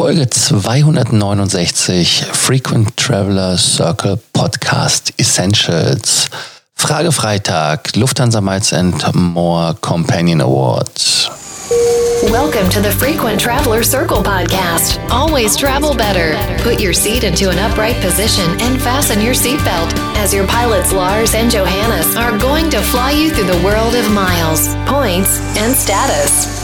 Folge 269 Frequent Traveler Circle Podcast Essentials. Frage Freitag, Lufthansa Miles and More Companion Awards. Welcome to the Frequent Traveler Circle podcast. Always travel better. Put your seat into an upright position and fasten your seatbelt as your pilots Lars and Johannes are going to fly you through the world of miles, points, and status.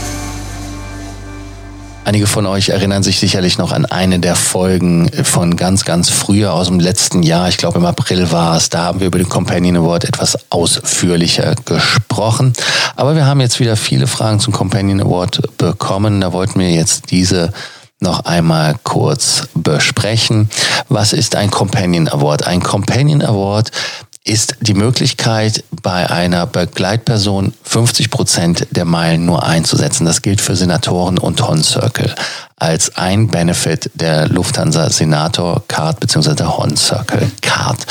Einige von euch erinnern sich sicherlich noch an eine der Folgen von ganz, ganz früher aus dem letzten Jahr. Ich glaube im April war es. Da haben wir über den Companion Award etwas ausführlicher gesprochen. Aber wir haben jetzt wieder viele Fragen zum Companion Award bekommen. Da wollten wir jetzt diese noch einmal kurz besprechen. Was ist ein Companion Award? Ein Companion Award ist die Möglichkeit, bei einer Begleitperson 50 Prozent der Meilen nur einzusetzen. Das gilt für Senatoren und Horn Circle als ein Benefit der Lufthansa Senator Card bzw. der Horn Circle Card.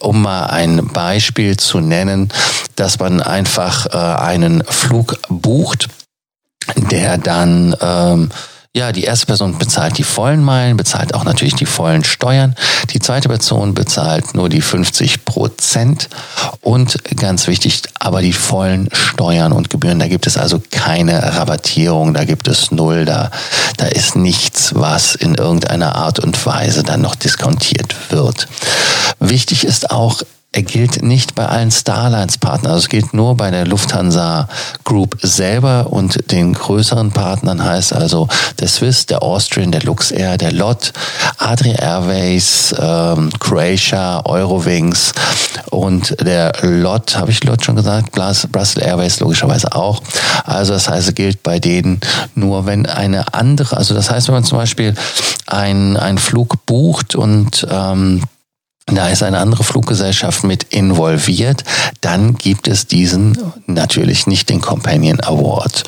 Um mal ein Beispiel zu nennen, dass man einfach äh, einen Flug bucht, der dann ähm, ja, die erste Person bezahlt die vollen Meilen, bezahlt auch natürlich die vollen Steuern. Die zweite Person bezahlt nur die 50 Prozent und ganz wichtig, aber die vollen Steuern und Gebühren. Da gibt es also keine Rabattierung, da gibt es null, da, da ist nichts, was in irgendeiner Art und Weise dann noch diskontiert wird. Wichtig ist auch, er gilt nicht bei allen Starlines-Partnern. Also es gilt nur bei der Lufthansa Group selber und den größeren Partnern heißt also der Swiss, der Austrian, der Luxair, der LOT, Adria Airways, ähm, Croatia, Eurowings und der LOT, habe ich LOT schon gesagt? Brussels Airways logischerweise auch. Also das heißt, es gilt bei denen nur, wenn eine andere, also das heißt, wenn man zum Beispiel einen Flug bucht und ähm, da ist eine andere Fluggesellschaft mit involviert, dann gibt es diesen natürlich nicht den Companion Award.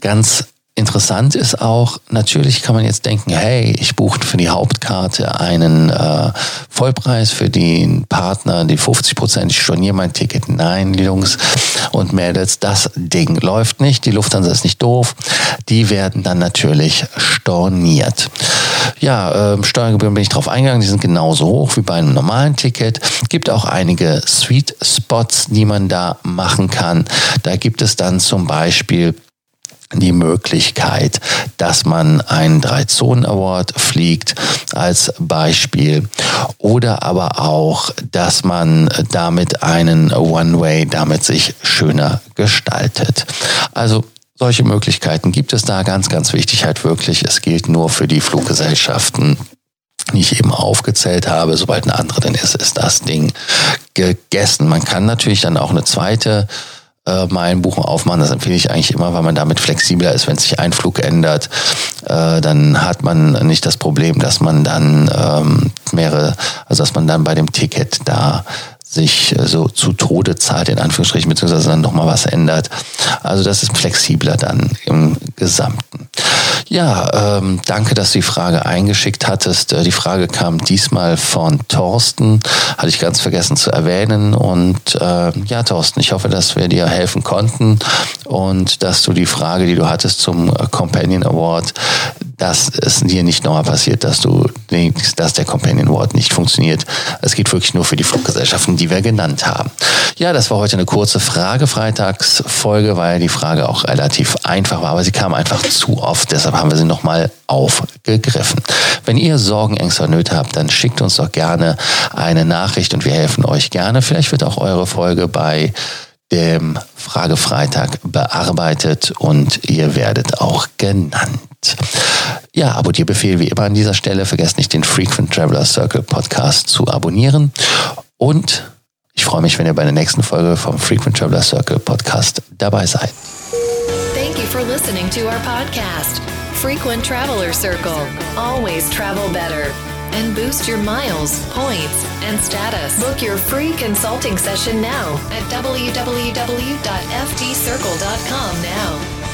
Ganz Interessant ist auch, natürlich kann man jetzt denken, hey, ich buche für die Hauptkarte einen äh, Vollpreis für den Partner, die 50 Prozent, ich storniere mein Ticket. Nein, Jungs und Mädels, das Ding läuft nicht. Die Lufthansa ist nicht doof. Die werden dann natürlich storniert. Ja, äh, Steuergebühren bin ich drauf eingegangen, die sind genauso hoch wie bei einem normalen Ticket. Gibt auch einige Sweet Spots, die man da machen kann. Da gibt es dann zum Beispiel die Möglichkeit, dass man einen Drei-Zonen-Award fliegt als Beispiel oder aber auch, dass man damit einen One-Way damit sich schöner gestaltet. Also solche Möglichkeiten gibt es da ganz, ganz wichtig halt wirklich. Es gilt nur für die Fluggesellschaften, die ich eben aufgezählt habe. Sobald eine andere denn ist, ist das Ding gegessen. Man kann natürlich dann auch eine zweite äh, Meilenbuchung aufmachen. Das empfehle ich eigentlich immer, weil man damit flexibler ist. Wenn sich ein Flug ändert, äh, dann hat man nicht das Problem, dass man dann ähm, mehrere, also dass man dann bei dem Ticket da sich äh, so zu Tode zahlt, in Anführungsstrichen, beziehungsweise dann nochmal was ändert. Also das ist flexibler dann im Gesamten. Ja, ähm, danke, dass du die Frage eingeschickt hattest. Äh, die Frage kam diesmal von Thorsten, hatte ich ganz vergessen zu erwähnen. Und äh, ja, Thorsten, ich hoffe, dass wir dir helfen konnten und dass du die Frage, die du hattest zum äh, Companion Award, dass es dir nicht nochmal passiert, dass du denkst, dass der Companion Award nicht funktioniert. Es geht wirklich nur für die Fluggesellschaften, die wir genannt haben. Ja, das war heute eine kurze Frage-Freitagsfolge, weil die Frage auch relativ einfach war, aber sie kam einfach zu oft. Deshalb haben wir sie nochmal aufgegriffen. Wenn ihr Sorgen, Ängste Nöte habt, dann schickt uns doch gerne eine Nachricht und wir helfen euch gerne. Vielleicht wird auch eure Folge bei dem Fragefreitag bearbeitet und ihr werdet auch genannt. Ja, Abonnierbefehl wie immer an dieser Stelle. Vergesst nicht den Frequent Traveler Circle Podcast zu abonnieren und ich freue mich, wenn ihr bei der nächsten Folge vom Frequent Traveler Circle Podcast dabei seid. Thank you for listening to our podcast. Frequent Traveler Circle. Always travel better. And boost your miles, points, and status. Book your free consulting session now at www.ftcircle.com now.